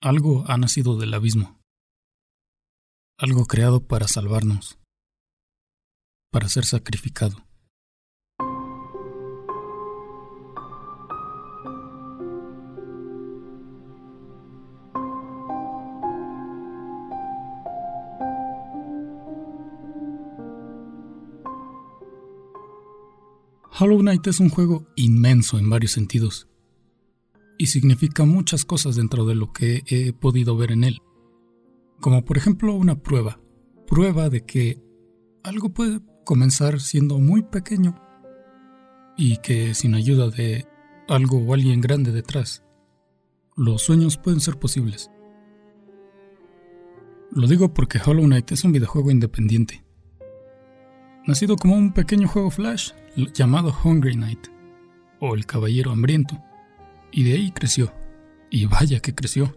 Algo ha nacido del abismo. Algo creado para salvarnos. Para ser sacrificado. Hollow Knight es un juego inmenso en varios sentidos y significa muchas cosas dentro de lo que he podido ver en él. Como por ejemplo una prueba, prueba de que algo puede comenzar siendo muy pequeño y que sin ayuda de algo o alguien grande detrás, los sueños pueden ser posibles. Lo digo porque Hollow Knight es un videojuego independiente, nacido como un pequeño juego flash llamado Hungry Knight o El Caballero Hambriento y de ahí creció. Y vaya que creció.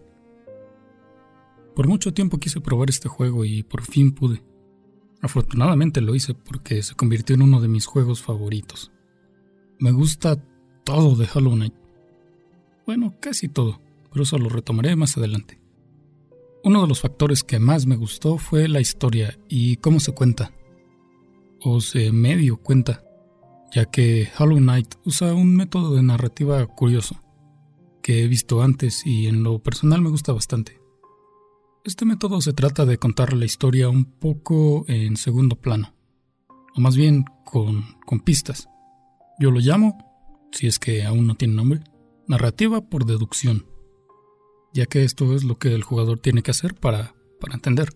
Por mucho tiempo quise probar este juego y por fin pude. Afortunadamente lo hice porque se convirtió en uno de mis juegos favoritos. Me gusta todo de Hollow Knight. Bueno, casi todo, pero eso lo retomaré más adelante. Uno de los factores que más me gustó fue la historia y cómo se cuenta. O se medio cuenta, ya que Hollow Knight usa un método de narrativa curioso que he visto antes y en lo personal me gusta bastante. Este método se trata de contar la historia un poco en segundo plano, o más bien con, con pistas. Yo lo llamo, si es que aún no tiene nombre, narrativa por deducción, ya que esto es lo que el jugador tiene que hacer para, para entender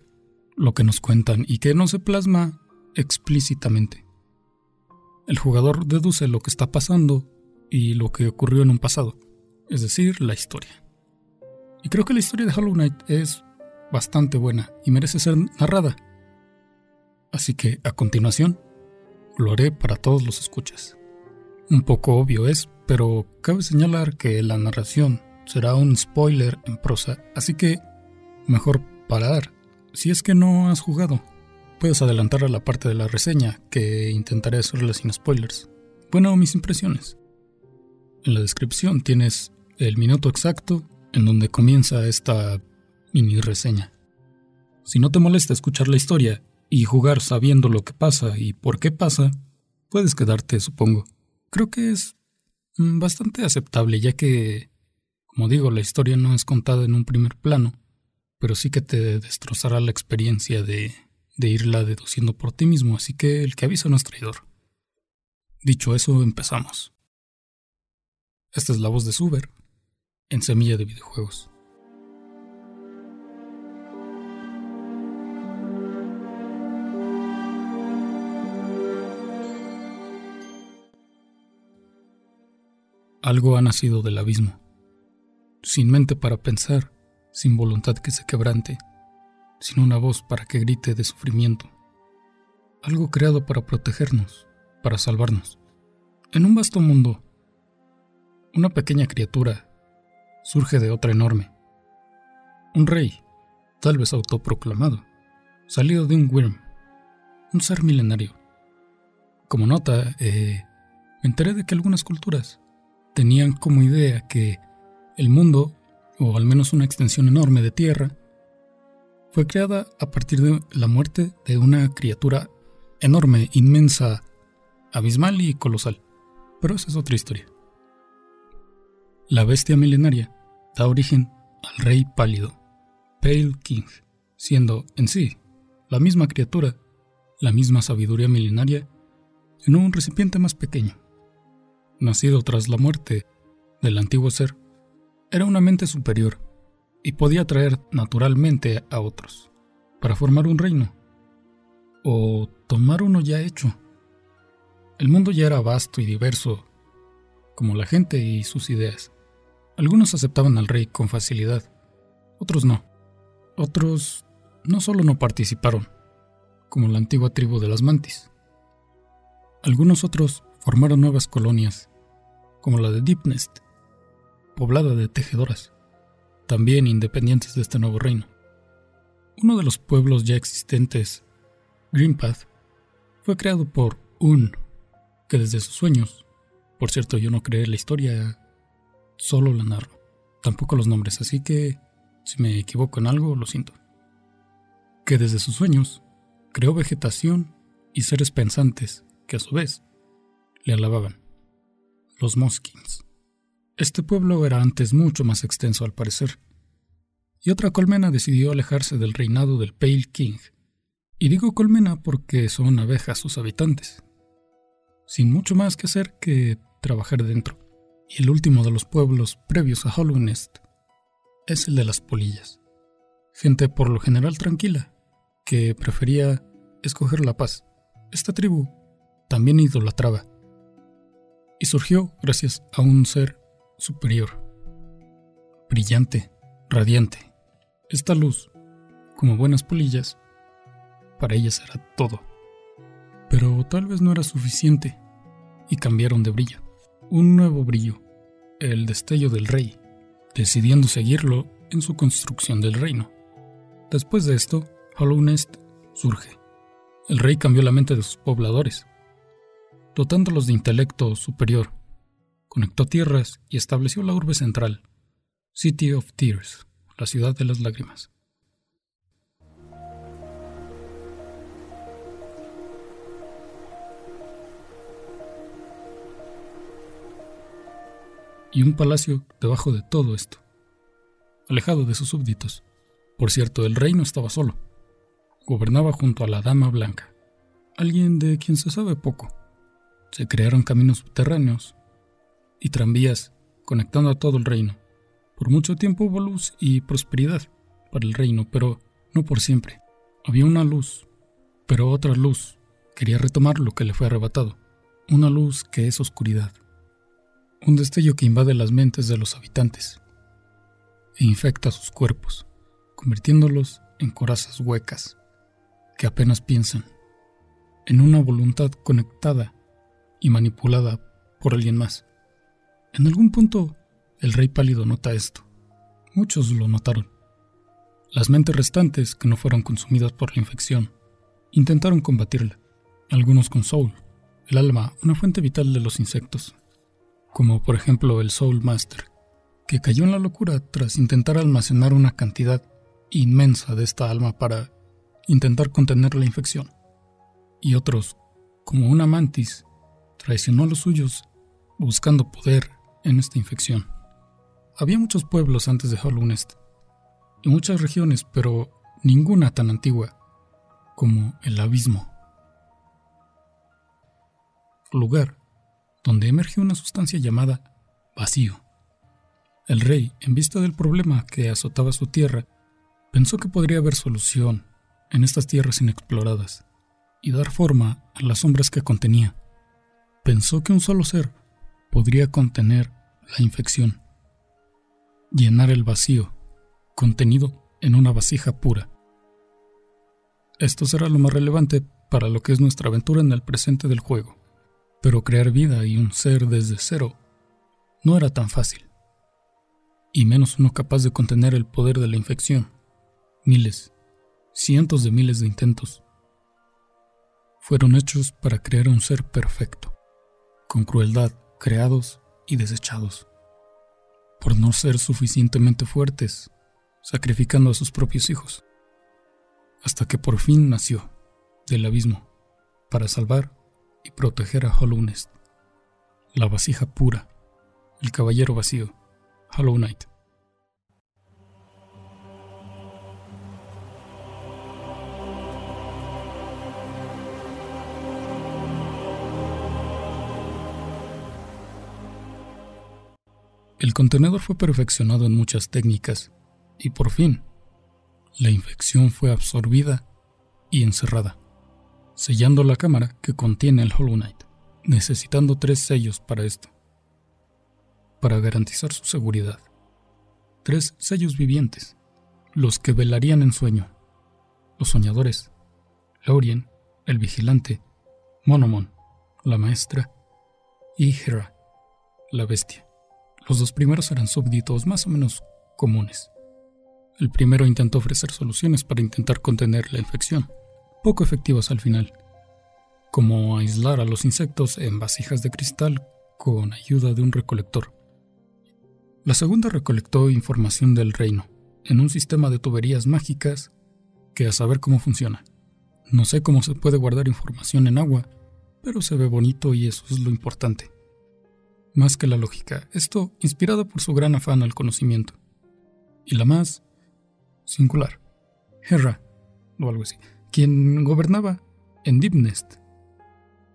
lo que nos cuentan y que no se plasma explícitamente. El jugador deduce lo que está pasando y lo que ocurrió en un pasado es decir, la historia. Y creo que la historia de Hollow Knight es bastante buena y merece ser narrada. Así que a continuación lo haré para todos los escuchas. Un poco obvio es, pero cabe señalar que la narración será un spoiler en prosa, así que mejor parar. Si es que no has jugado, puedes adelantar a la parte de la reseña que intentaré hacerla sin spoilers. Bueno, mis impresiones. En la descripción tienes el minuto exacto en donde comienza esta mini reseña. Si no te molesta escuchar la historia y jugar sabiendo lo que pasa y por qué pasa, puedes quedarte, supongo. Creo que es mm, bastante aceptable ya que, como digo, la historia no es contada en un primer plano, pero sí que te destrozará la experiencia de, de irla deduciendo por ti mismo, así que el que avisa no es traidor. Dicho eso, empezamos. Esta es la voz de Suber, en Semilla de Videojuegos. Algo ha nacido del abismo, sin mente para pensar, sin voluntad que se quebrante, sin una voz para que grite de sufrimiento. Algo creado para protegernos, para salvarnos. En un vasto mundo, una pequeña criatura surge de otra enorme. Un rey, tal vez autoproclamado, salido de un Wyrm, un ser milenario. Como nota, eh, me enteré de que algunas culturas tenían como idea que el mundo, o al menos una extensión enorme de tierra, fue creada a partir de la muerte de una criatura enorme, inmensa, abismal y colosal. Pero esa es otra historia. La bestia milenaria da origen al rey pálido, Pale King, siendo en sí la misma criatura, la misma sabiduría milenaria, en un recipiente más pequeño. Nacido tras la muerte del antiguo ser, era una mente superior y podía atraer naturalmente a otros para formar un reino o tomar uno ya hecho. El mundo ya era vasto y diverso, como la gente y sus ideas. Algunos aceptaban al rey con facilidad, otros no. Otros no solo no participaron, como la antigua tribu de las mantis. Algunos otros formaron nuevas colonias, como la de Deepnest, poblada de tejedoras, también independientes de este nuevo reino. Uno de los pueblos ya existentes, Greenpath, fue creado por Un, que desde sus sueños, por cierto yo no creé la historia Solo la narro. Tampoco los nombres, así que Si me equivoco en algo, lo siento. Que desde sus sueños creó vegetación y seres pensantes que a su vez le alababan. Los Moskins. Este pueblo era antes mucho más extenso al parecer. Y otra colmena decidió alejarse del reinado del Pale King. Y digo colmena porque son abejas sus habitantes. Sin mucho más que hacer que trabajar dentro. Y el último de los pueblos previos a Hollow Nest es el de las polillas. Gente por lo general tranquila, que prefería escoger la paz. Esta tribu también idolatraba. Y surgió gracias a un ser superior, brillante, radiante. Esta luz, como buenas polillas, para ellas era todo. Pero tal vez no era suficiente y cambiaron de brillo un nuevo brillo, el destello del rey, decidiendo seguirlo en su construcción del reino. Después de esto, Hollow Nest surge. El rey cambió la mente de sus pobladores, dotándolos de intelecto superior, conectó tierras y estableció la urbe central, City of Tears, la ciudad de las lágrimas. Y un palacio debajo de todo esto, alejado de sus súbditos. Por cierto, el rey no estaba solo. Gobernaba junto a la Dama Blanca, alguien de quien se sabe poco. Se crearon caminos subterráneos y tranvías conectando a todo el reino. Por mucho tiempo hubo luz y prosperidad para el reino, pero no por siempre. Había una luz, pero otra luz quería retomar lo que le fue arrebatado. Una luz que es oscuridad un destello que invade las mentes de los habitantes e infecta sus cuerpos, convirtiéndolos en corazas huecas que apenas piensan, en una voluntad conectada y manipulada por alguien más. En algún punto, el rey pálido nota esto. Muchos lo notaron. Las mentes restantes, que no fueron consumidas por la infección, intentaron combatirla, algunos con Soul, el alma, una fuente vital de los insectos, como por ejemplo el Soul Master, que cayó en la locura tras intentar almacenar una cantidad inmensa de esta alma para intentar contener la infección. Y otros, como una mantis, traicionó a los suyos buscando poder en esta infección. Había muchos pueblos antes de Nest y muchas regiones, pero ninguna tan antigua como el abismo. Lugar donde emerge una sustancia llamada vacío. El rey, en vista del problema que azotaba su tierra, pensó que podría haber solución en estas tierras inexploradas y dar forma a las sombras que contenía. Pensó que un solo ser podría contener la infección, llenar el vacío contenido en una vasija pura. Esto será lo más relevante para lo que es nuestra aventura en el presente del juego. Pero crear vida y un ser desde cero no era tan fácil. Y menos uno capaz de contener el poder de la infección. Miles, cientos de miles de intentos fueron hechos para crear un ser perfecto, con crueldad creados y desechados, por no ser suficientemente fuertes, sacrificando a sus propios hijos, hasta que por fin nació del abismo para salvar y proteger a Hollow Nest. La vasija pura, el caballero vacío, Hollow Knight. El contenedor fue perfeccionado en muchas técnicas y por fin, la infección fue absorbida y encerrada sellando la cámara que contiene el Hollow Knight, necesitando tres sellos para esto, para garantizar su seguridad. Tres sellos vivientes, los que velarían en sueño, los soñadores, Lorien, el vigilante, Monomon, la maestra, y Hera, la bestia. Los dos primeros eran súbditos más o menos comunes. El primero intentó ofrecer soluciones para intentar contener la infección, poco efectivas al final, como aislar a los insectos en vasijas de cristal con ayuda de un recolector. La segunda recolectó información del reino, en un sistema de tuberías mágicas que a saber cómo funciona. No sé cómo se puede guardar información en agua, pero se ve bonito y eso es lo importante. Más que la lógica, esto inspirado por su gran afán al conocimiento. Y la más singular, Hera, o algo así, quien gobernaba en Deepnest,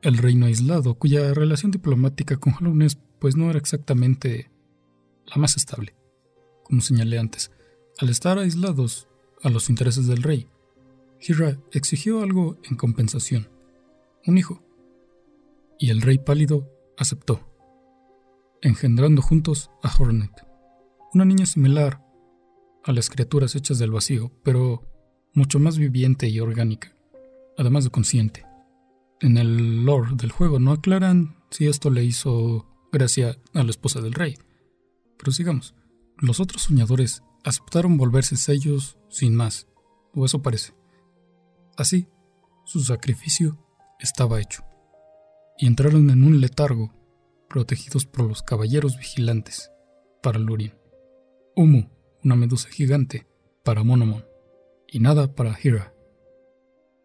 el reino aislado cuya relación diplomática con Hallownest pues no era exactamente la más estable. Como señalé antes, al estar aislados a los intereses del rey, Hira exigió algo en compensación, un hijo, y el rey pálido aceptó, engendrando juntos a Hornet, una niña similar a las criaturas hechas del vacío, pero mucho más viviente y orgánica, además de consciente. En el lore del juego no aclaran si esto le hizo gracia a la esposa del rey, pero sigamos. Los otros soñadores aceptaron volverse sellos sin más, o eso parece. Así, su sacrificio estaba hecho, y entraron en un letargo, protegidos por los caballeros vigilantes, para Lurien. Humo, una medusa gigante, para Monomon, y nada para Hira.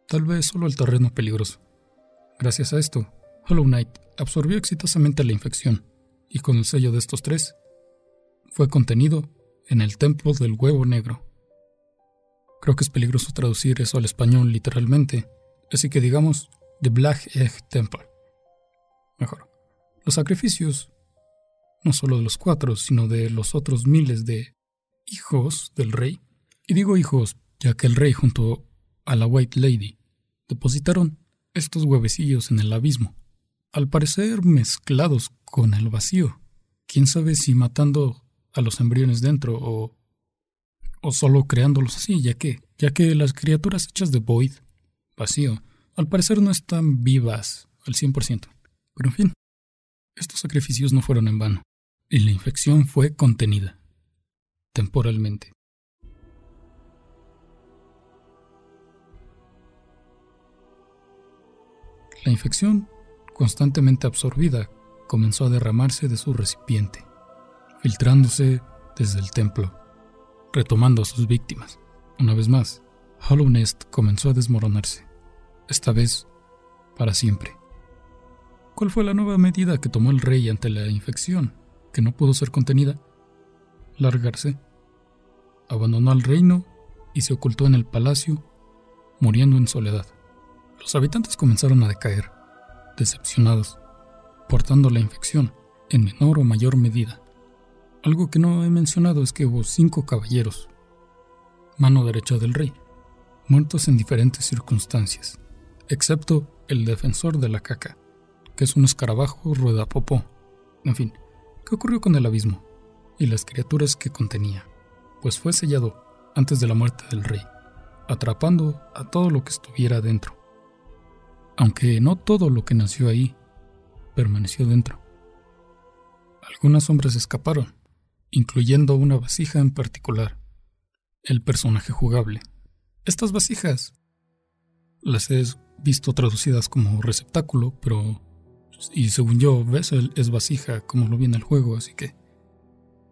Tal vez solo el terreno peligroso. Gracias a esto, Hollow Knight absorbió exitosamente la infección, y con el sello de estos tres, fue contenido en el Templo del Huevo Negro. Creo que es peligroso traducir eso al español literalmente, así que digamos The Black Egg Temple. Mejor. Los sacrificios, no solo de los cuatro, sino de los otros miles de hijos del rey, y digo hijos ya que el rey junto a la White Lady depositaron estos huevecillos en el abismo, al parecer mezclados con el vacío. Quién sabe si matando a los embriones dentro o, o solo creándolos así, ya que, ya que las criaturas hechas de Void, vacío, al parecer no están vivas al 100%. Pero en fin, estos sacrificios no fueron en vano, y la infección fue contenida, temporalmente. La infección, constantemente absorbida, comenzó a derramarse de su recipiente filtrándose desde el templo, retomando a sus víctimas. Una vez más, Hollow Nest comenzó a desmoronarse, esta vez para siempre. ¿Cuál fue la nueva medida que tomó el rey ante la infección, que no pudo ser contenida? Largarse. Abandonó al reino y se ocultó en el palacio, muriendo en soledad. Los habitantes comenzaron a decaer, decepcionados, portando la infección en menor o mayor medida. Algo que no he mencionado es que hubo cinco caballeros, mano derecha del rey, muertos en diferentes circunstancias, excepto el defensor de la caca, que es un escarabajo rueda popó. En fin, ¿qué ocurrió con el abismo y las criaturas que contenía? Pues fue sellado antes de la muerte del rey, atrapando a todo lo que estuviera dentro. Aunque no todo lo que nació ahí permaneció dentro. Algunas sombras escaparon, incluyendo una vasija en particular, el personaje jugable. Estas vasijas las he visto traducidas como receptáculo, pero y según yo, vessel es vasija como lo viene el juego, así que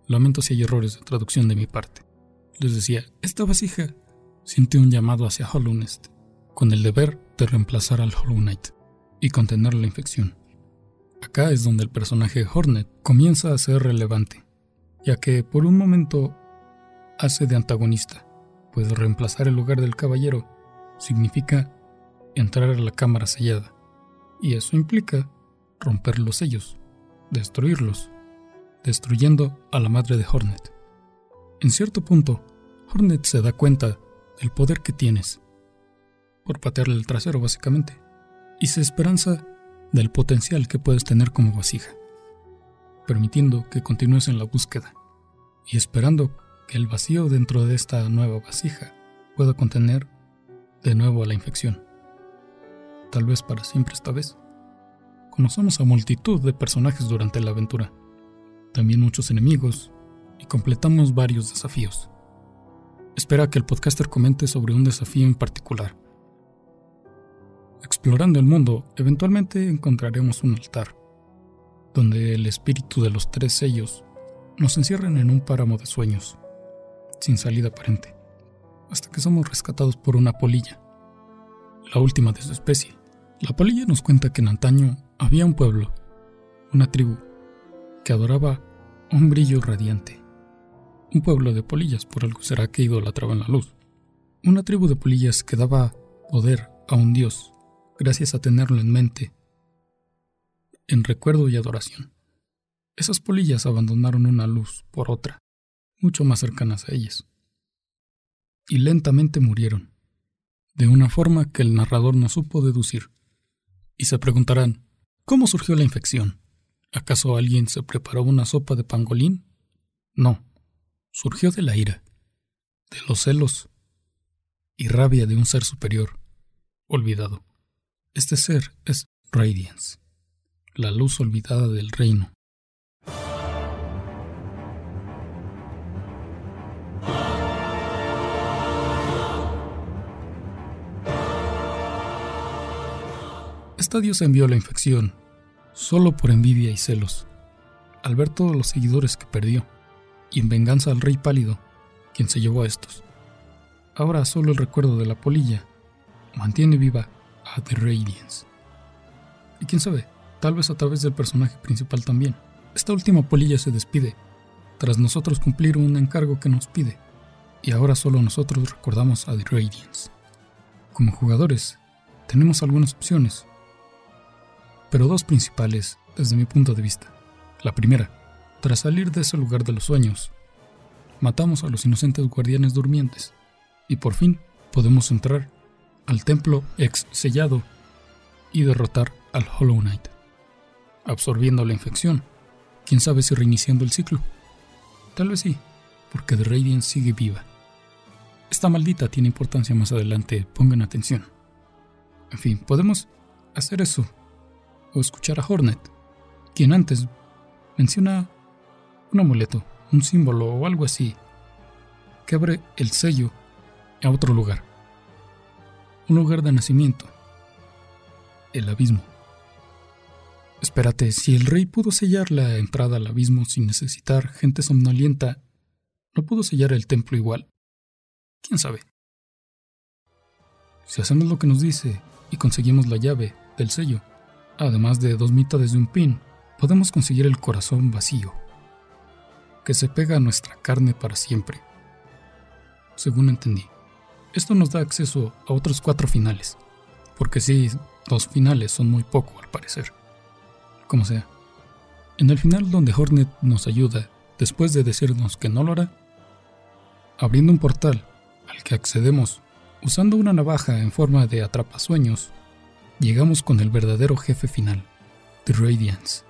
lamento si hay errores de traducción de mi parte. Les decía, esta vasija siente un llamado hacia Hollownest, con el deber de reemplazar al Hollow Knight y contener la infección. Acá es donde el personaje Hornet comienza a ser relevante ya que por un momento hace de antagonista, pues reemplazar el lugar del caballero significa entrar a la cámara sellada, y eso implica romper los sellos, destruirlos, destruyendo a la madre de Hornet. En cierto punto, Hornet se da cuenta del poder que tienes, por patearle el trasero básicamente, y se esperanza del potencial que puedes tener como vasija permitiendo que continúes en la búsqueda y esperando que el vacío dentro de esta nueva vasija pueda contener de nuevo a la infección. Tal vez para siempre esta vez. Conocemos a multitud de personajes durante la aventura, también muchos enemigos, y completamos varios desafíos. Espera que el podcaster comente sobre un desafío en particular. Explorando el mundo, eventualmente encontraremos un altar donde el espíritu de los tres sellos nos encierran en un páramo de sueños, sin salida aparente, hasta que somos rescatados por una polilla, la última de su especie. La polilla nos cuenta que en antaño había un pueblo, una tribu, que adoraba un brillo radiante. Un pueblo de polillas, por algo será que idolatraban la luz. Una tribu de polillas que daba poder a un dios, gracias a tenerlo en mente, en recuerdo y adoración. Esas polillas abandonaron una luz por otra, mucho más cercanas a ellas, y lentamente murieron, de una forma que el narrador no supo deducir. Y se preguntarán, ¿cómo surgió la infección? ¿Acaso alguien se preparó una sopa de pangolín? No, surgió de la ira, de los celos y rabia de un ser superior, olvidado. Este ser es Radiance, la luz olvidada del reino. Esta diosa envió la infección, solo por envidia y celos, al ver todos los seguidores que perdió, y en venganza al rey pálido, quien se llevó a estos. Ahora solo el recuerdo de la polilla mantiene viva a The Radiance. Y quién sabe, tal vez a través del personaje principal también. Esta última polilla se despide, tras nosotros cumplir un encargo que nos pide, y ahora solo nosotros recordamos a The Radiance. Como jugadores, tenemos algunas opciones, pero dos principales desde mi punto de vista. La primera, tras salir de ese lugar de los sueños, matamos a los inocentes guardianes durmientes y por fin podemos entrar al templo ex sellado y derrotar al Hollow Knight, absorbiendo la infección. Quién sabe si reiniciando el ciclo. Tal vez sí, porque The Radiance sigue viva. Esta maldita tiene importancia más adelante, pongan atención. En fin, podemos hacer eso o escuchar a Hornet, quien antes menciona un amuleto, un símbolo o algo así, que abre el sello a otro lugar. Un lugar de nacimiento. El abismo. Espérate, si el rey pudo sellar la entrada al abismo sin necesitar gente somnolienta, ¿no pudo sellar el templo igual? ¿Quién sabe? Si hacemos lo que nos dice y conseguimos la llave del sello, además de dos mitades de un pin, podemos conseguir el corazón vacío, que se pega a nuestra carne para siempre, según entendí. Esto nos da acceso a otros cuatro finales, porque sí, dos finales son muy poco al parecer. Como sea. En el final donde Hornet nos ayuda, después de decirnos que no lo hará, abriendo un portal al que accedemos usando una navaja en forma de atrapasueños, llegamos con el verdadero jefe final, The Radiance.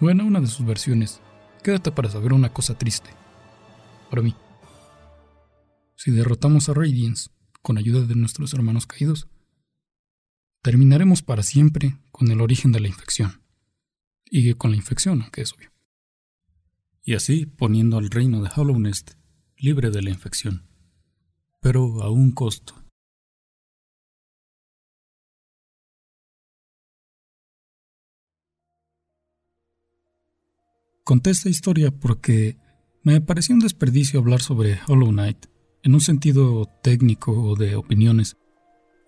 Bueno, una de sus versiones, quédate para saber una cosa triste. Para mí. Si derrotamos a Radiance con ayuda de nuestros hermanos caídos, terminaremos para siempre con el origen de la infección. Y con la infección, aunque es obvio. Y así poniendo al reino de Hollownest libre de la infección. Pero a un costo. Conté esta historia porque me pareció un desperdicio hablar sobre Hollow Knight en un sentido técnico o de opiniones,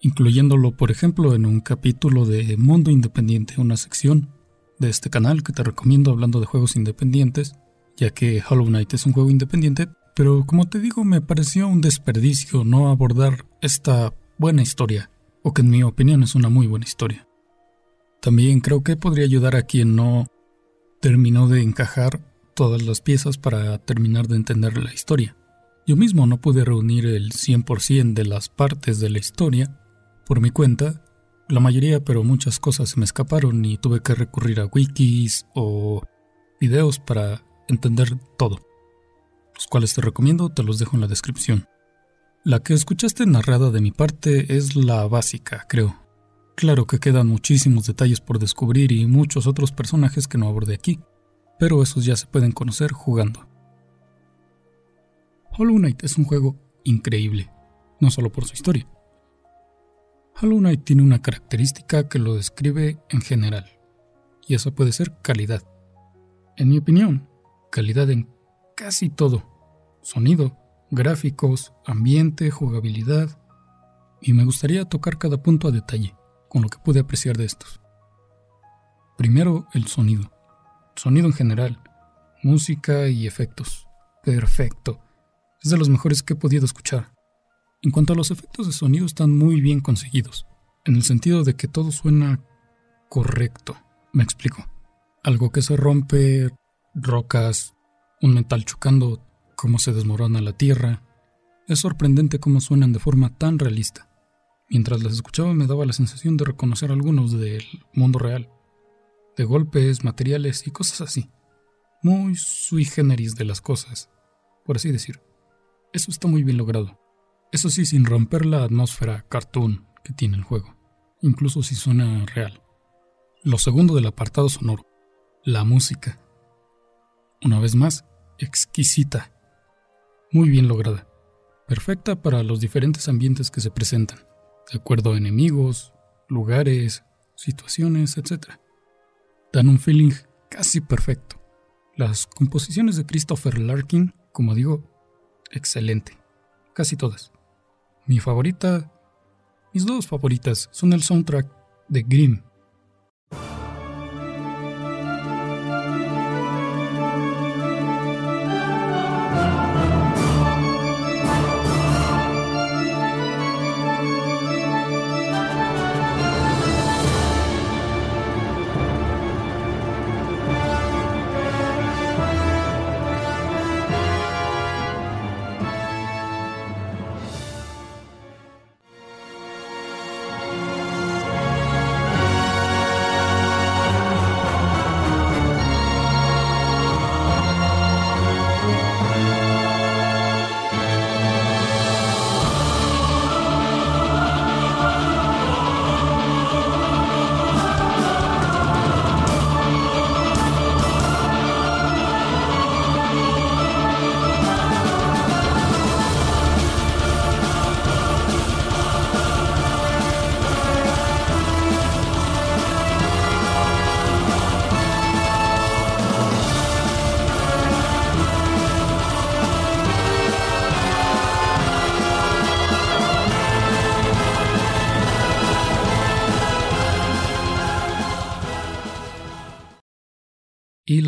incluyéndolo por ejemplo en un capítulo de Mundo Independiente, una sección de este canal que te recomiendo hablando de juegos independientes, ya que Hollow Knight es un juego independiente, pero como te digo me pareció un desperdicio no abordar esta buena historia, o que en mi opinión es una muy buena historia. También creo que podría ayudar a quien no terminó de encajar todas las piezas para terminar de entender la historia. Yo mismo no pude reunir el 100% de las partes de la historia por mi cuenta, la mayoría pero muchas cosas se me escaparon y tuve que recurrir a wikis o videos para entender todo, los cuales te recomiendo, te los dejo en la descripción. La que escuchaste narrada de mi parte es la básica, creo. Claro que quedan muchísimos detalles por descubrir y muchos otros personajes que no abordé aquí, pero esos ya se pueden conocer jugando. Hollow Knight es un juego increíble, no solo por su historia. Hollow Knight tiene una característica que lo describe en general, y esa puede ser calidad. En mi opinión, calidad en casi todo. sonido, gráficos, ambiente, jugabilidad, y me gustaría tocar cada punto a detalle, con lo que pude apreciar de estos. Primero, el sonido. Sonido en general, música y efectos. Perfecto. Es de los mejores que he podido escuchar. En cuanto a los efectos de sonido están muy bien conseguidos, en el sentido de que todo suena correcto. Me explico. Algo que se rompe, rocas, un metal chocando, cómo se desmorona la tierra. Es sorprendente cómo suenan de forma tan realista. Mientras las escuchaba me daba la sensación de reconocer algunos del mundo real, de golpes, materiales y cosas así. Muy sui generis de las cosas, por así decir. Eso está muy bien logrado. Eso sí, sin romper la atmósfera cartoon que tiene el juego, incluso si suena real. Lo segundo del apartado sonoro, la música. Una vez más, exquisita, muy bien lograda, perfecta para los diferentes ambientes que se presentan, de acuerdo a enemigos, lugares, situaciones, etc. Dan un feeling casi perfecto. Las composiciones de Christopher Larkin, como digo, excelente, casi todas. Mi favorita, mis dos favoritas son el soundtrack de Grimm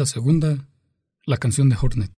la segunda, la canción de Hornet.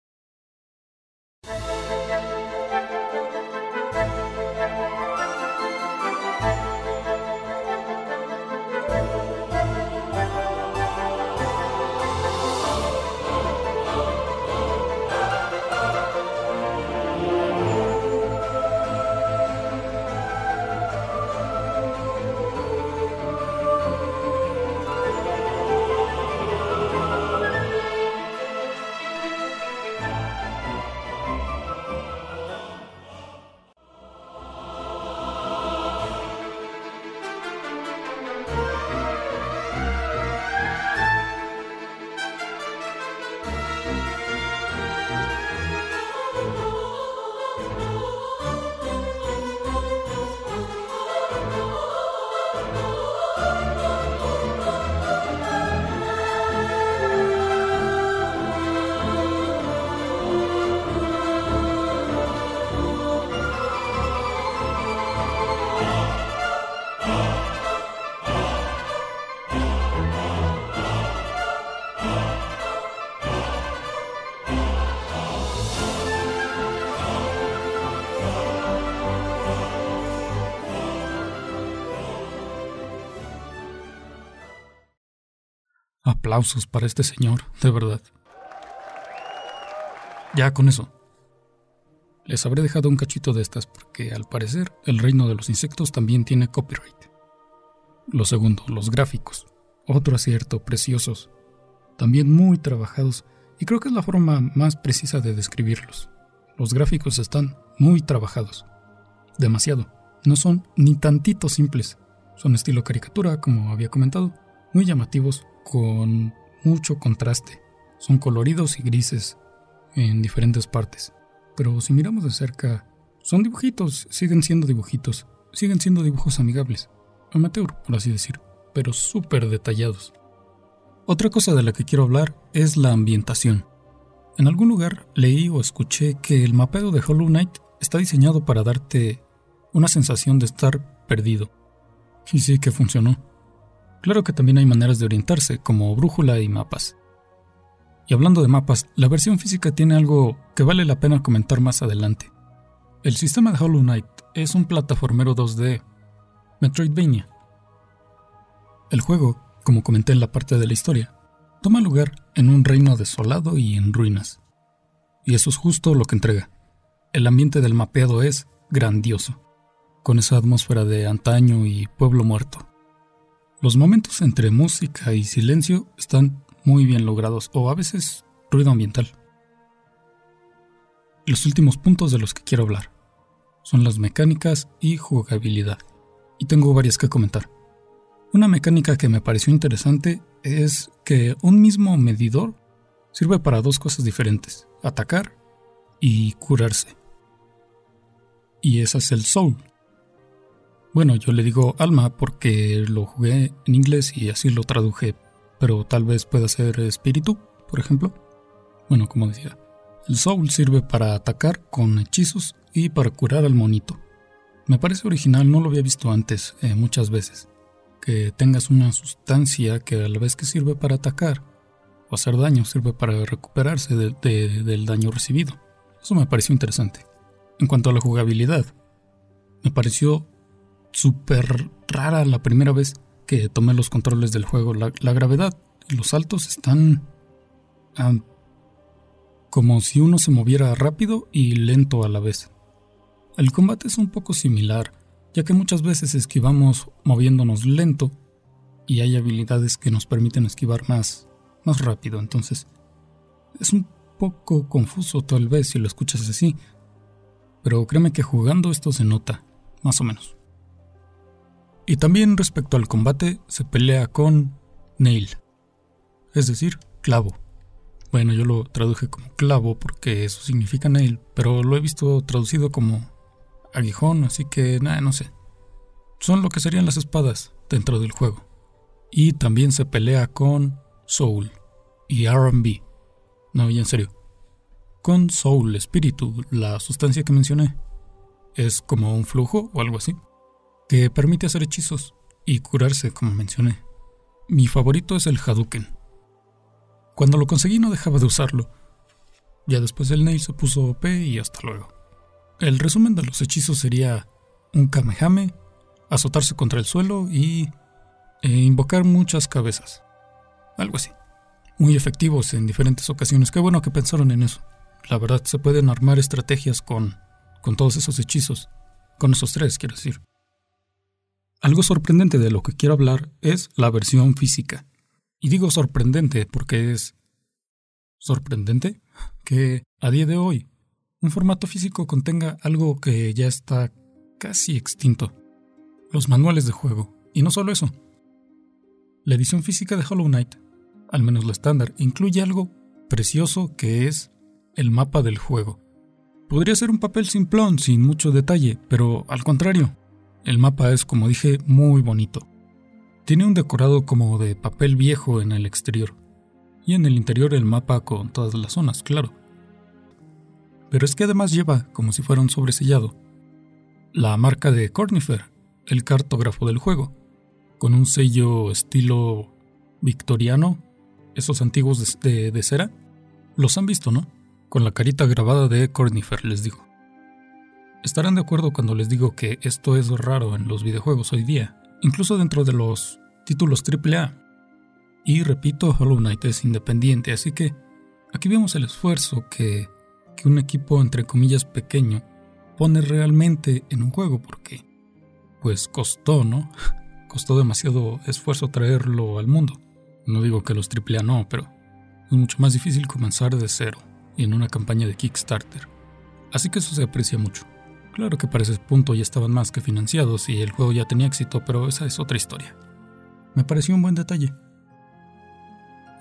Aplausos para este señor, de verdad. Ya con eso. Les habré dejado un cachito de estas porque al parecer el reino de los insectos también tiene copyright. Lo segundo, los gráficos. Otro acierto, preciosos. También muy trabajados y creo que es la forma más precisa de describirlos. Los gráficos están muy trabajados. Demasiado. No son ni tantito simples. Son estilo caricatura, como había comentado, muy llamativos con mucho contraste. Son coloridos y grises en diferentes partes. Pero si miramos de cerca, son dibujitos, siguen siendo dibujitos, siguen siendo dibujos amigables, amateur, por así decir, pero súper detallados. Otra cosa de la que quiero hablar es la ambientación. En algún lugar leí o escuché que el mapeo de Hollow Knight está diseñado para darte una sensación de estar perdido. Y sí que funcionó. Claro que también hay maneras de orientarse, como brújula y mapas. Y hablando de mapas, la versión física tiene algo que vale la pena comentar más adelante. El sistema de Hollow Knight es un plataformero 2D, Metroidvania. El juego, como comenté en la parte de la historia, toma lugar en un reino desolado y en ruinas. Y eso es justo lo que entrega. El ambiente del mapeado es grandioso, con esa atmósfera de antaño y pueblo muerto. Los momentos entre música y silencio están muy bien logrados, o a veces ruido ambiental. Los últimos puntos de los que quiero hablar son las mecánicas y jugabilidad, y tengo varias que comentar. Una mecánica que me pareció interesante es que un mismo medidor sirve para dos cosas diferentes, atacar y curarse. Y ese es el soul. Bueno, yo le digo alma porque lo jugué en inglés y así lo traduje, pero tal vez pueda ser espíritu, por ejemplo. Bueno, como decía, el soul sirve para atacar con hechizos y para curar al monito. Me parece original, no lo había visto antes eh, muchas veces que tengas una sustancia que a la vez que sirve para atacar o hacer daño, sirve para recuperarse del daño recibido. Eso me pareció interesante. En cuanto a la jugabilidad, me pareció súper rara la primera vez que tomé los controles del juego. La, gravedad y los saltos están ah, como si uno se moviera rápido y lento a la vez. El combate es un poco similar ya que muchas veces esquivamos moviéndonos lento y hay habilidades que nos permiten esquivar más, más rápido. Entonces, es un poco confuso tal vez si lo escuchas así, pero créeme que jugando esto se nota, más o menos. Y también respecto al combate, se pelea con nail, es decir, clavo. Bueno, yo lo traduje como clavo porque eso significa nail, pero lo he visto traducido como aguijón, así que nada, no sé. Son lo que serían las espadas dentro del juego. Y también se pelea con Soul y RB. No, y en serio. Con Soul, espíritu, la sustancia que mencioné. Es como un flujo o algo así, que permite hacer hechizos y curarse, como mencioné. Mi favorito es el Hadouken. Cuando lo conseguí no dejaba de usarlo. Ya después el Nail se puso OP y hasta luego. El resumen de los hechizos sería un Kamehame, azotarse contra el suelo y e invocar muchas cabezas. Algo así. Muy efectivos en diferentes ocasiones. Qué bueno que pensaron en eso. La verdad, se pueden armar estrategias con, con todos esos hechizos. Con esos tres, quiero decir. Algo sorprendente de lo que quiero hablar es la versión física. Y digo sorprendente porque es sorprendente que a día de hoy un formato físico contenga algo que ya está casi extinto, los manuales de juego. Y no solo eso. La edición física de Hollow Knight, al menos la estándar, incluye algo precioso que es el mapa del juego. Podría ser un papel simplón, sin mucho detalle, pero al contrario, el mapa es, como dije, muy bonito. Tiene un decorado como de papel viejo en el exterior, y en el interior el mapa con todas las zonas, claro pero es que además lleva, como si fuera un sobresellado, la marca de Cornifer, el cartógrafo del juego, con un sello estilo victoriano, esos antiguos de, de, cera. Los han visto, ¿no? Con la carita grabada de Cornifer, les digo. Estarán de acuerdo cuando les digo que esto es raro en los videojuegos hoy día, incluso dentro de los títulos AAA. Y repito, Hollow Knight es independiente, así que aquí vemos el esfuerzo que que un equipo entre comillas pequeño pone realmente en un juego porque pues costó, ¿no? costó demasiado esfuerzo traerlo al mundo. No digo que los AAA no, pero es mucho más difícil comenzar de cero en una campaña de Kickstarter. Así que eso se aprecia mucho. Claro que para ese punto ya estaban más que financiados y el juego ya tenía éxito, pero esa es otra historia. Me pareció un buen detalle.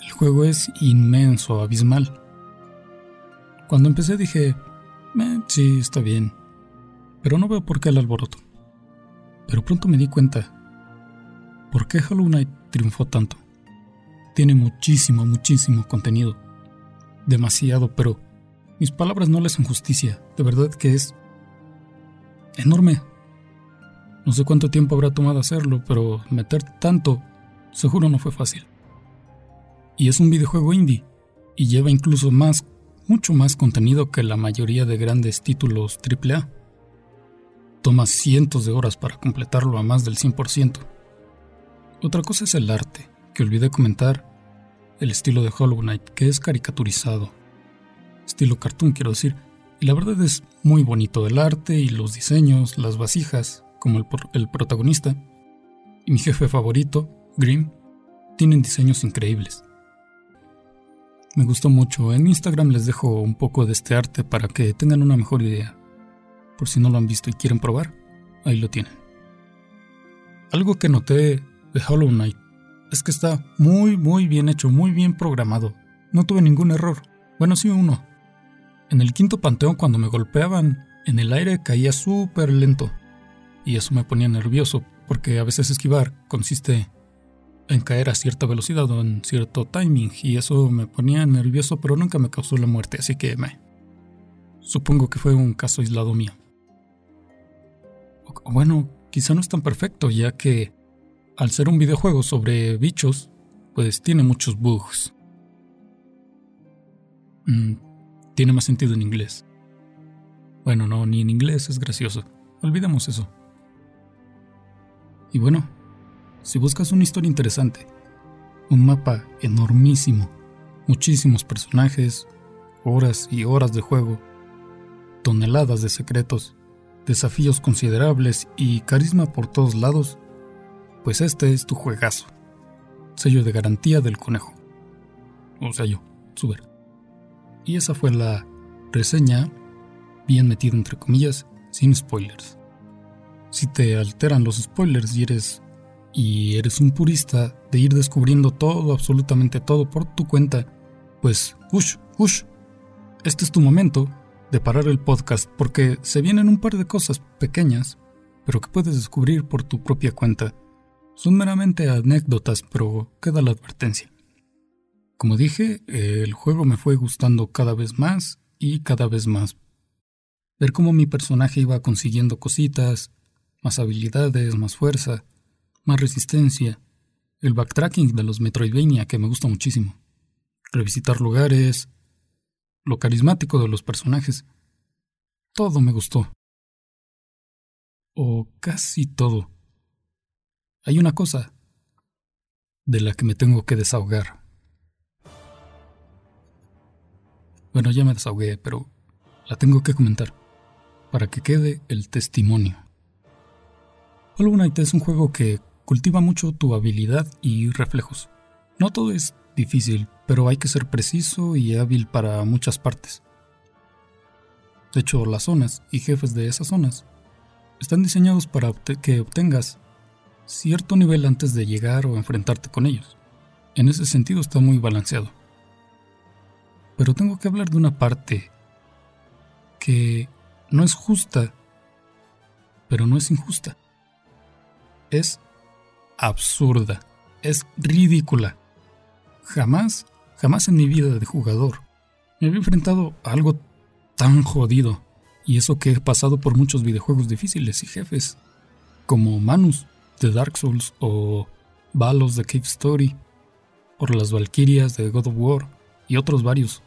El juego es inmenso, abismal. Cuando empecé dije, eh, sí, está bien, pero no veo por qué el alboroto. Pero pronto me di cuenta, ¿por qué Hollow Knight triunfó tanto? Tiene muchísimo, muchísimo contenido. demasiado, pero mis palabras no le hacen justicia. De verdad que es enorme. No sé cuánto tiempo habrá tomado hacerlo, pero meter tanto seguro no fue fácil. Y es un videojuego indie, y lleva incluso más, mucho más contenido que la mayoría de grandes títulos AAA. Toma cientos de horas para completarlo a más del 100%. Otra cosa es el arte, que olvidé comentar, el estilo de Hollow Knight, que es caricaturizado. Estilo cartoon, quiero decir. La verdad es muy bonito el arte y los diseños, las vasijas, como el, el protagonista. Y mi jefe favorito, Grimm, tienen diseños increíbles. Me gustó mucho. En Instagram les dejo un poco de este arte para que tengan una mejor idea. Por si no lo han visto y quieren probar, ahí lo tienen. Algo que noté de Hollow Knight es que está muy muy bien hecho, muy bien programado. No tuve ningún error. Bueno, sí uno. En el quinto panteón cuando me golpeaban en el aire caía súper lento. Y eso me ponía nervioso, porque a veces esquivar consiste en caer a cierta velocidad o en cierto timing, y eso me ponía nervioso, pero nunca me causó la muerte, así que me... Supongo que fue un caso aislado mío. bueno, quizá no es tan perfecto, ya que al ser un videojuego sobre bichos, pues tiene muchos bugs. Mm, tiene más sentido en inglés. Bueno, no, ni en inglés es gracioso. Olvidemos eso. Y bueno, si buscas una historia interesante, un mapa enormísimo, muchísimos personajes, horas y horas de juego, toneladas de secretos, desafíos considerables y carisma por todos lados, pues este es tu juegazo. Sello de garantía del conejo. O sea yo, super. Y esa fue la reseña, bien metido entre comillas, sin spoilers. Si te alteran los spoilers y eres y eres un purista de ir descubriendo todo, absolutamente todo por tu cuenta, pues, ush, ush, este es tu momento de parar el podcast porque se vienen un par de cosas pequeñas, pero que puedes descubrir por tu propia cuenta. Son meramente anécdotas, pero queda la advertencia. Como dije, el juego me fue gustando cada vez más y cada vez más. Ver cómo mi personaje iba consiguiendo cositas, más habilidades, más fuerza, más resistencia, el backtracking de los Metroidvania que me gusta muchísimo, revisitar lugares, lo carismático de los personajes. Todo me gustó. O casi todo. Hay una cosa de la que me tengo que desahogar. Bueno, ya me desahogué, pero la tengo que comentar para que quede el testimonio. Hollow Knight es un juego que cultiva mucho tu habilidad y reflejos. No todo es difícil, pero hay que ser preciso y hábil para muchas partes. De hecho, las zonas y jefes de esas zonas están diseñados para que obtengas cierto nivel antes de llegar o enfrentarte con ellos. En ese sentido está muy balanceado. Pero tengo que hablar de una parte que no es justa, pero no es injusta. Es absurda, es ridícula. Jamás, jamás en mi vida de jugador me había enfrentado a algo tan jodido. Y eso que he pasado por muchos videojuegos difíciles y jefes, como Manus, de Dark Souls o Balos de Cave Story, por las Valkyrias de God of War y otros varios.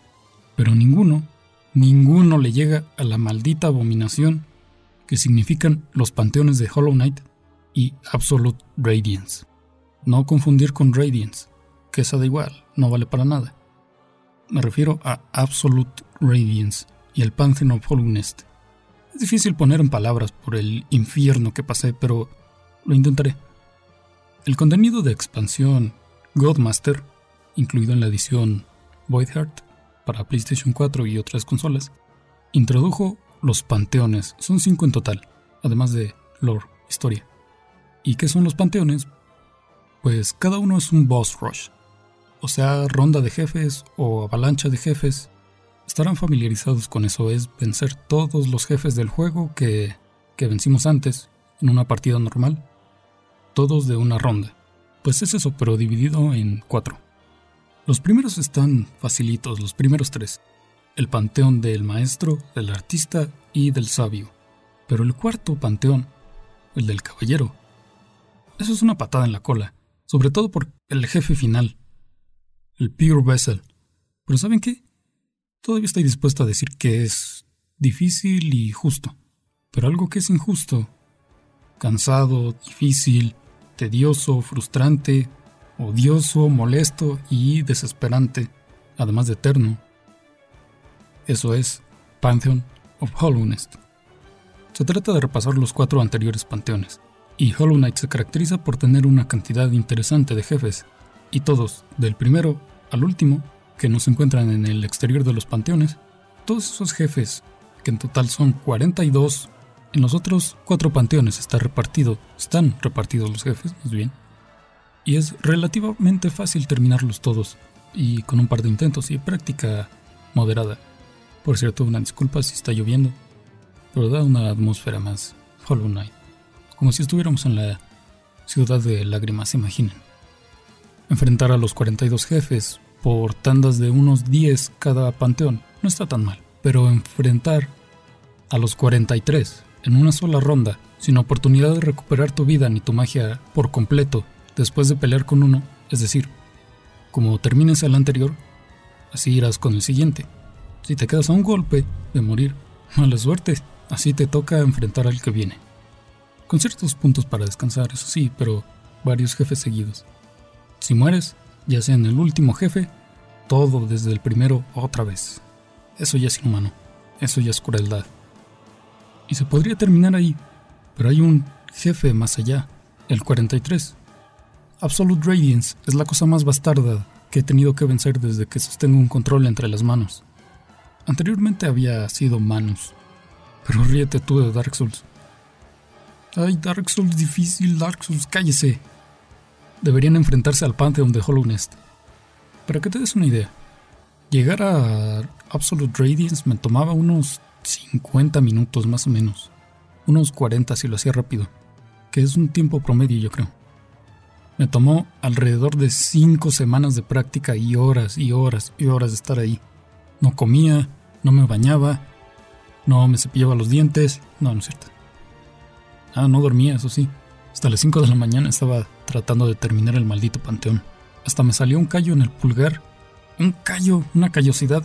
Pero ninguno, ninguno le llega a la maldita abominación que significan los panteones de Hollow Knight y Absolute Radiance. No confundir con Radiance, que esa da igual, no vale para nada. Me refiero a Absolute Radiance y el Pantheon of Holiness. Es difícil poner en palabras por el infierno que pasé, pero lo intentaré. El contenido de expansión Godmaster, incluido en la edición Voidheart para PlayStation 4 y otras consolas, introdujo los panteones, son cinco en total, además de lore, historia. ¿Y qué son los panteones? Pues cada uno es un boss rush, o sea, ronda de jefes o avalancha de jefes. Estarán familiarizados con eso, es vencer todos los jefes del juego que, que vencimos antes en una partida normal todos de una ronda. Pues es eso, pero dividido en cuatro. Los primeros están facilitos, los primeros tres. El panteón del maestro, del artista y del sabio. Pero el cuarto panteón, el del caballero, eso es una patada en la cola, sobre todo por el jefe final, el Pure Vessel. Pero ¿saben qué? Todavía estoy dispuesto a decir que es difícil y justo. Pero algo que es injusto, cansado, difícil, tedioso, frustrante, odioso, molesto y desesperante, además de eterno. Eso es Pantheon of Hollowness. Se trata de repasar los cuatro anteriores panteones, y Hollow Knight se caracteriza por tener una cantidad interesante de jefes, y todos, del primero al último, que no se encuentran en el exterior de los panteones, todos esos jefes, que en total son 42, en los otros cuatro panteones está repartido, están repartidos los jefes, más bien, y es relativamente fácil terminarlos todos, y con un par de intentos y práctica moderada. Por cierto, una disculpa si está lloviendo, pero da una atmósfera más Hollow Knight, como si estuviéramos en la ciudad de lágrimas, imaginen. Enfrentar a los 42 jefes por tandas de unos 10 cada panteón no está tan mal, pero enfrentar a los 43 en una sola ronda, sin oportunidad de recuperar tu vida ni tu magia por completo, después de pelear con uno, es decir, como termines el anterior, así irás con el siguiente. Si te quedas a un golpe de morir, mala suerte, así te toca enfrentar al que viene. Con ciertos puntos para descansar, eso sí, pero varios jefes seguidos. Si mueres, ya sea en el último jefe, todo desde el primero otra vez. Eso ya es inhumano, eso ya es crueldad. Y se podría terminar ahí, pero hay un jefe más allá, el 43, Absolute Radiance es la cosa más bastarda que he tenido que vencer desde que sostengo un control entre las manos. Anteriormente había sido Manus, pero ríete tú de Dark Souls. Ay, Dark Souls difícil, Dark Souls, cállese. Deberían enfrentarse al Pantheon de Hollow Nest. Para que te des una idea, llegar a Absolute Radiance me tomaba unos 50 minutos más o menos. Unos 40 si lo hacía rápido, que es un tiempo promedio yo creo. Me tomó alrededor de cinco semanas de práctica y horas y horas y horas de estar ahí. No comía, no me bañaba, no me cepillaba los dientes, no, no es cierto. Ah, no dormía, eso sí. Hasta las 5 de la mañana estaba tratando de terminar el maldito panteón. Hasta me salió un callo en el pulgar. Un callo, una callosidad.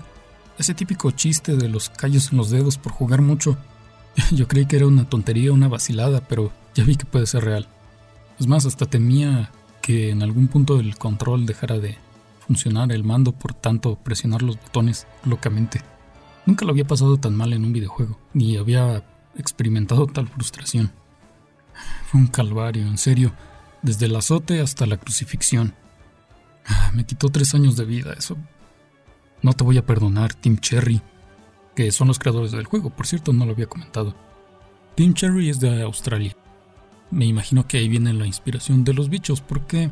Ese típico chiste de los callos en los dedos por jugar mucho. Yo creí que era una tontería, una vacilada, pero ya vi que puede ser real. Es más, hasta temía que en algún punto el control dejara de funcionar el mando por tanto presionar los botones locamente. Nunca lo había pasado tan mal en un videojuego, ni había experimentado tal frustración. Fue un calvario, en serio, desde el azote hasta la crucifixión. Ah, me quitó tres años de vida, eso. No te voy a perdonar, Tim Cherry, que son los creadores del juego, por cierto, no lo había comentado. Tim Cherry es de Australia. Me imagino que ahí viene la inspiración de los bichos, porque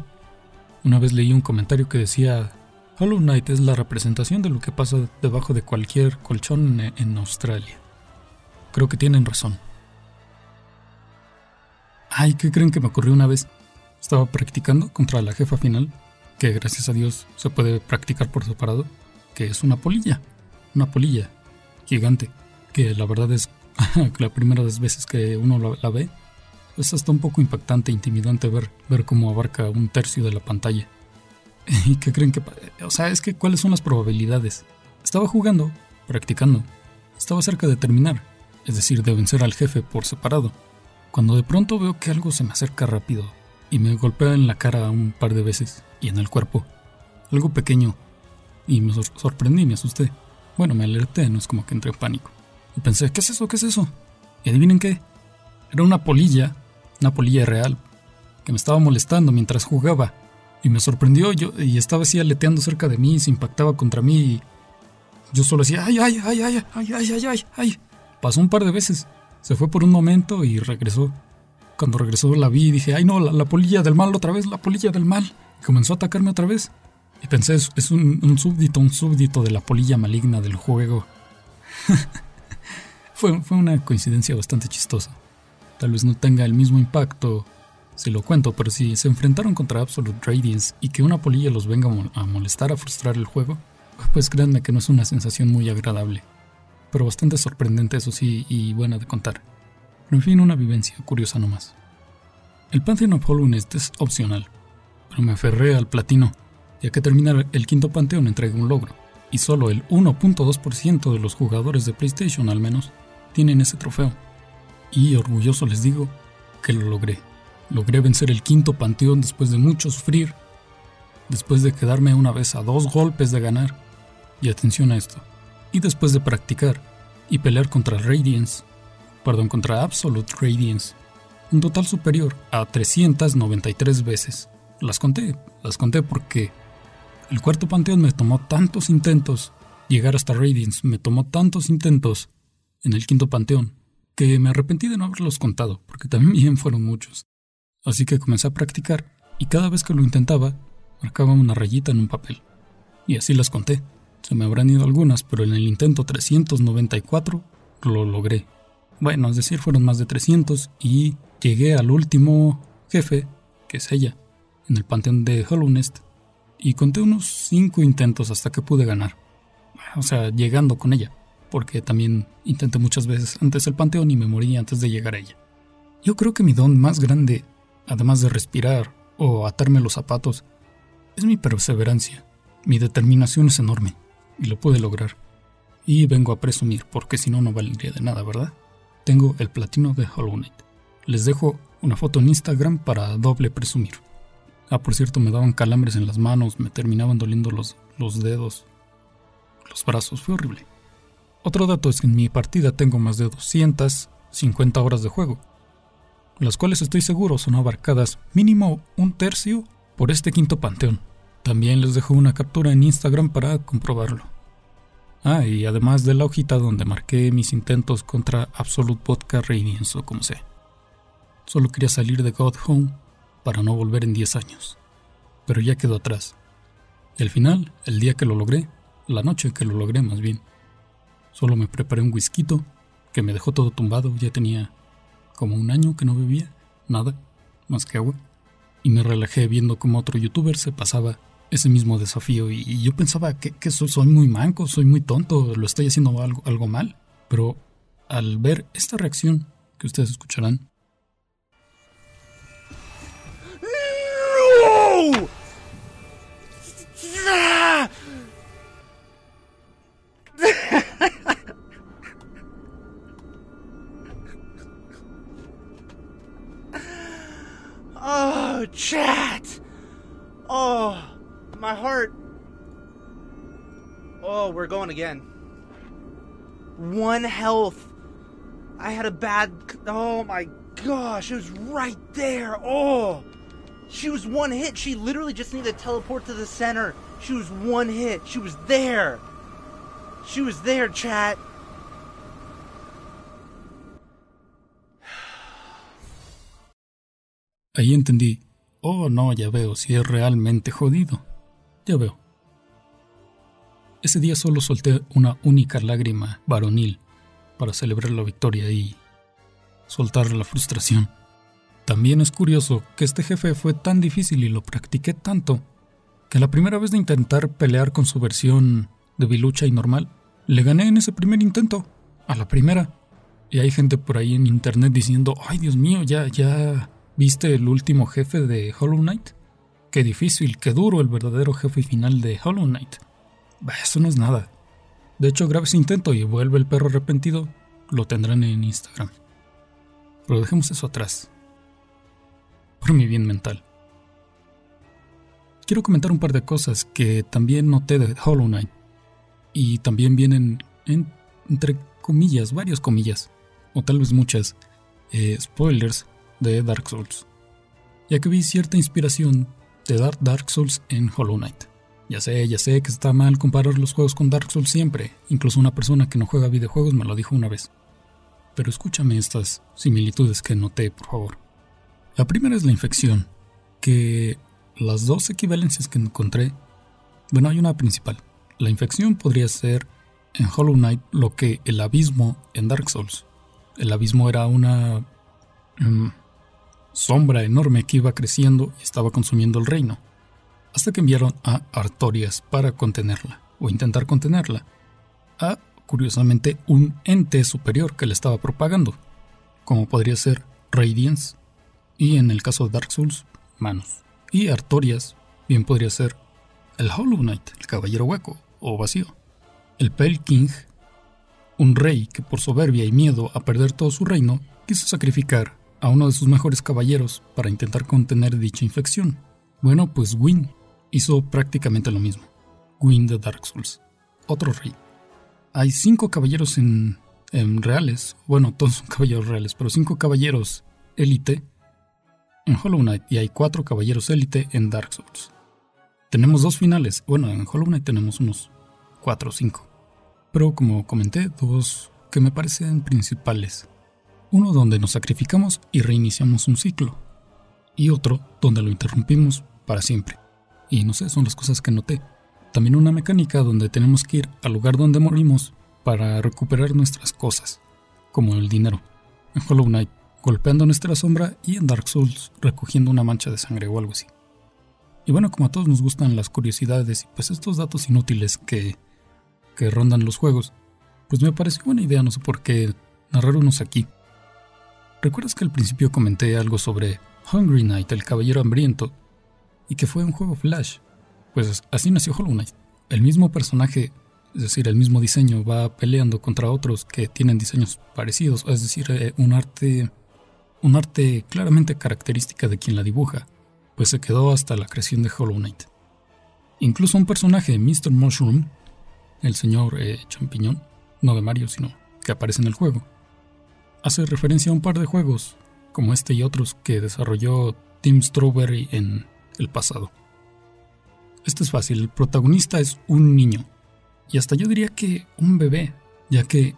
una vez leí un comentario que decía, Hollow Knight es la representación de lo que pasa debajo de cualquier colchón en Australia. Creo que tienen razón. Ay, ¿qué creen que me ocurrió una vez? Estaba practicando contra la jefa final, que gracias a Dios se puede practicar por separado, que es una polilla, una polilla gigante, que la verdad es la primera vez veces que uno la ve, es hasta un poco impactante e intimidante ver, ver cómo abarca un tercio de la pantalla. ¿Y qué creen que.? O sea, es que ¿cuáles son las probabilidades? Estaba jugando, practicando. Estaba cerca de terminar, es decir, de vencer al jefe por separado. Cuando de pronto veo que algo se me acerca rápido y me golpea en la cara un par de veces y en el cuerpo. Algo pequeño. Y me sorprendí, me asusté. Bueno, me alerté, no es como que entré en pánico. Y pensé, ¿qué es eso? ¿Qué es eso? Y adivinen qué. Era una polilla una polilla real, que me estaba molestando mientras jugaba. Y me sorprendió y estaba así aleteando cerca de mí, se impactaba contra mí. Y yo solo decía, ay, ay, ay, ay, ay, ay, ay, ay, ay. Pasó un par de veces. Se fue por un momento y regresó. Cuando regresó la vi y dije, ay no, la, polilla del mal otra vez, la polilla del mal. Y comenzó a atacarme otra vez. Y pensé, es, un, un súbdito, un súbdito de la polilla maligna del juego. fue, fue una coincidencia bastante chistosa. Tal vez no tenga el mismo impacto si lo cuento, pero si se enfrentaron contra Absolute Radiance y que una polilla los venga a molestar, a frustrar el juego, pues créanme que no es una sensación muy agradable. Pero bastante sorprendente, eso sí, y buena de contar. Pero en fin, una vivencia curiosa nomás. El Pantheon of Hollow es opcional, pero me aferré al platino, ya que terminar el quinto Panteón entrega un logro, y solo el 1.2% de los jugadores de PlayStation al menos tienen ese trofeo. Y orgulloso les digo que lo logré. Logré vencer el quinto panteón después de mucho sufrir, después de quedarme una vez a dos golpes de ganar. Y atención a esto. Y después de practicar y pelear contra Radiance, perdón, contra Absolute Radiance, un total superior a 393 veces. Las conté, las conté porque el cuarto panteón me tomó tantos intentos, llegar hasta Radiance me tomó tantos intentos en el quinto panteón, que me arrepentí de no haberlos contado, porque también fueron muchos. Así que comencé a practicar y cada vez que lo intentaba, marcaba una rayita en un papel. Y así las conté. Se me habrán ido algunas, pero en el intento 394 lo logré. Bueno, es decir, fueron más de 300 y llegué al último jefe, que es ella, en el panteón de Hollow Nest, y conté unos 5 intentos hasta que pude ganar. O sea, llegando con ella, porque también intenté muchas veces antes el panteón y me morí antes de llegar a ella. Yo creo que mi don más grande además de respirar o atarme los zapatos, es mi perseverancia. Mi determinación es enorme y lo pude lograr. Y vengo a presumir, porque si no, no valdría de nada, ¿verdad? Tengo el platino de Hollow Knight. Les dejo una foto en Instagram para doble presumir. Ah, por cierto, me daban calambres en las manos, me terminaban doliendo los, los dedos, los brazos, fue horrible. Otro dato es que en mi partida tengo más de 250 horas de juego las cuales estoy seguro son abarcadas mínimo un tercio por este quinto panteón. También les dejo una captura en Instagram para comprobarlo. Ah, y además de la hojita donde marqué mis intentos contra Absolute Vodka Radiance o como sea. Solo quería salir de God Home para no volver en 10 años. Pero ya quedó atrás. Y al final, el día que lo logré, la noche que lo logré más bien, solo me preparé un whisky que me dejó todo tumbado, ya tenía como un año que no bebía nada más que agua. Y me relajé viendo como otro youtuber se pasaba ese mismo desafío. Y, yo pensaba que, soy, muy manco, soy muy tonto, lo estoy haciendo algo, algo mal, pero al ver esta reacción que ustedes escucharán, chat! Oh, my heart. Oh, we're going again. One health. I had a bad. Oh my gosh, it was right there. Oh, she was one hit. She literally just needed to teleport to the center. She was one hit. She was there. She was there, chat. Ahí entendí. Oh, no, ya veo, si es realmente jodido. Ya veo. Ese día solo solté una única lágrima varonil para celebrar la victoria y soltar la frustración. También es curioso que este jefe fue tan difícil y lo practiqué tanto que la primera vez de intentar pelear con su versión de bilucha y normal, le gané en ese primer intento, a la primera. Y hay gente por ahí en internet diciendo, ay Dios mío, ya, ya, ¿Viste el último jefe de Hollow Knight? Qué difícil, qué duro el verdadero jefe final de Hollow Knight. Bah, eso no es nada. De hecho, graba ese intento y vuelve el perro arrepentido, lo tendrán en Instagram. Pero dejemos eso atrás. Por mi bien mental. Quiero comentar un par de cosas que también noté de Hollow Knight. Y también vienen entre comillas, varias comillas, o tal vez muchas, eh, spoilers de Dark Souls, ya que vi cierta inspiración de Dark Souls en Hollow Knight. Ya sé, ya sé que está mal comparar los juegos con Dark Souls siempre, incluso una persona que no juega videojuegos me lo dijo una vez. Pero escúchame estas similitudes que noté, por favor. La primera es la infección, que las dos equivalencias que encontré, bueno, hay una principal. La infección podría ser en Hollow Knight lo que el abismo en Dark Souls. El abismo era una... Mm, sombra enorme que iba creciendo y estaba consumiendo el reino, hasta que enviaron a Artorias para contenerla, o intentar contenerla, a, curiosamente, un ente superior que le estaba propagando, como podría ser Radiance, y en el caso de Dark Souls, Manos. Y Artorias bien podría ser el Hollow Knight, el caballero hueco o vacío. El Pale King, un rey que por soberbia y miedo a perder todo su reino, quiso sacrificar a uno de sus mejores caballeros para intentar contener dicha infección. Bueno, pues Gwyn hizo prácticamente lo mismo. Gwyn de Dark Souls, otro rey. Hay cinco caballeros en, en reales, bueno, todos son caballeros reales, pero cinco caballeros élite en Hollow Knight y hay cuatro caballeros élite en Dark Souls. Tenemos dos finales, bueno, en Hollow Knight tenemos unos cuatro o cinco, pero como comenté, dos que me parecen principales. Uno donde nos sacrificamos y reiniciamos un ciclo, y otro donde lo interrumpimos para siempre. Y no sé, son las cosas que noté. También una mecánica donde tenemos que ir al lugar donde morimos para recuperar nuestras cosas, como el dinero. En Hollow Knight golpeando nuestra sombra y en Dark Souls recogiendo una mancha de sangre o algo así. Y bueno, como a todos nos gustan las curiosidades y pues estos datos inútiles que, que rondan los juegos, pues me parece buena idea, no sé por qué, narrar unos aquí. ¿Recuerdas que al principio comenté algo sobre Hungry Knight, el caballero hambriento, y que fue un juego Flash? Pues así nació Hollow Knight. El mismo personaje, es decir, el mismo diseño, va peleando contra otros que tienen diseños parecidos, es decir, eh, un arte un arte claramente característica de quien la dibuja, pues se quedó hasta la creación de Hollow Knight. Incluso un personaje, Mr. Mushroom, el señor eh, champiñón, no de Mario, sino que aparece en el juego, hace referencia a un par de juegos, como este y otros que desarrolló Tim Strawberry en el pasado. Esto es fácil, el protagonista es un niño, y hasta yo diría que un bebé, ya que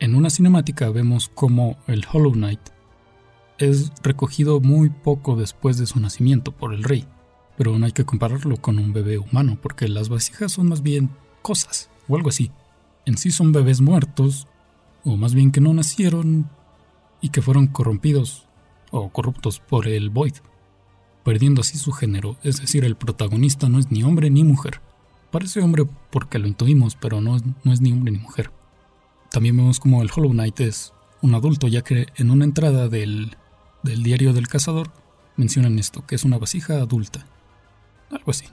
en una cinemática vemos como el Hollow Knight es recogido muy poco después de su nacimiento por el rey, pero no hay que compararlo con un bebé humano porque las vasijas son más bien cosas o algo así. En sí son bebés muertos, o más bien que no nacieron y que fueron corrompidos o corruptos por el Void, perdiendo así su género, es decir, el protagonista no es ni hombre ni mujer. Parece hombre porque lo intuimos, pero no, no es ni hombre ni mujer. También vemos como el Hollow Knight es un adulto, ya que en una entrada del del diario del cazador mencionan esto, que es una vasija adulta. Algo así.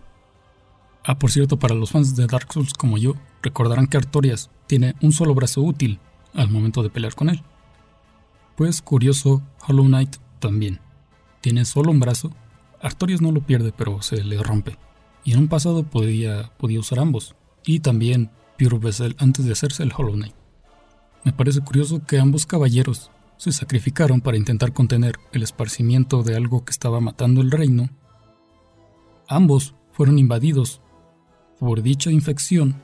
Ah, por cierto, para los fans de Dark Souls como yo, recordarán que Artorias tiene un solo brazo útil al momento de pelear con él. Pues curioso, Hollow Knight también. Tiene solo un brazo. Artorias no lo pierde, pero se le rompe. Y en un pasado podía, podía usar ambos. Y también Pure Vessel antes de hacerse el Hollow Knight. Me parece curioso que ambos caballeros se sacrificaron para intentar contener el esparcimiento de algo que estaba matando el reino, ambos fueron invadidos por dicha infección.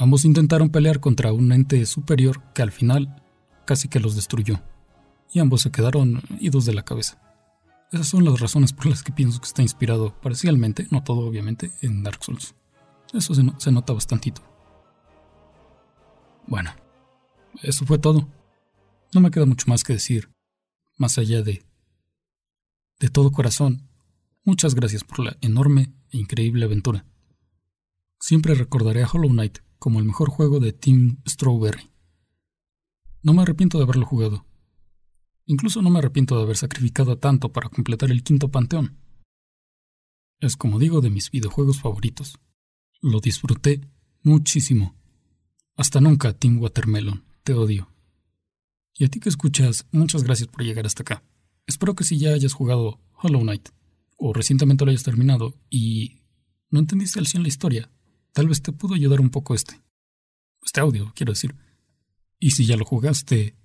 Ambos intentaron pelear contra un ente superior que al final casi que los destruyó, y ambos se quedaron idos de la cabeza. Esas son las razones por las que pienso que está inspirado parcialmente, no todo obviamente, en Dark Souls. Eso se, se nota bastantito. Bueno, eso fue todo. No me queda mucho más que decir, más allá de... De todo corazón, muchas gracias por la enorme e increíble aventura. Siempre recordaré a Hollow Knight como el mejor juego de Team Strawberry. No me arrepiento de haberlo jugado. Incluso no me arrepiento de haber sacrificado tanto para completar el quinto panteón. Es como digo de mis videojuegos favoritos. Lo disfruté muchísimo. Hasta nunca, Team Watermelon. Te odio. Y a ti que escuchas, muchas gracias por llegar hasta acá. Espero que si ya hayas jugado Hollow Knight, o recientemente lo hayas terminado, y no entendiste al 100 la historia, tal vez te pudo ayudar un poco este. Este audio, quiero decir. Y si ya lo jugaste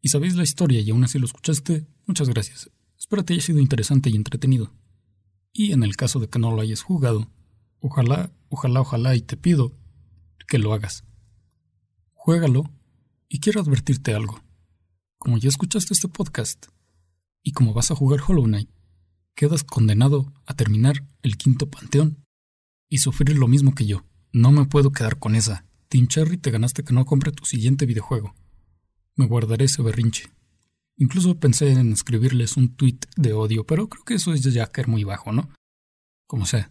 y sabéis la historia y aún así lo escuchaste, muchas gracias. Espero te haya sido interesante y entretenido. Y en el caso de que no lo hayas jugado, ojalá, ojalá, ojalá y te pido que lo hagas. Juégalo y quiero advertirte algo. Como ya escuchaste este podcast y como vas a jugar Hollow Knight, quedas condenado a terminar el quinto panteón y sufrir lo mismo que yo. No me puedo quedar con esa. Team Cherry te ganaste que no compre tu siguiente videojuego. Me guardaré ese berrinche. Incluso pensé en escribirles un tweet de odio, pero creo que eso es ya caer muy bajo, ¿no? Como sea.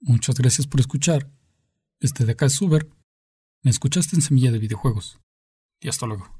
Muchas gracias por escuchar. Este de acá es Uber. Me escuchaste en Semilla de Videojuegos. Y hasta luego.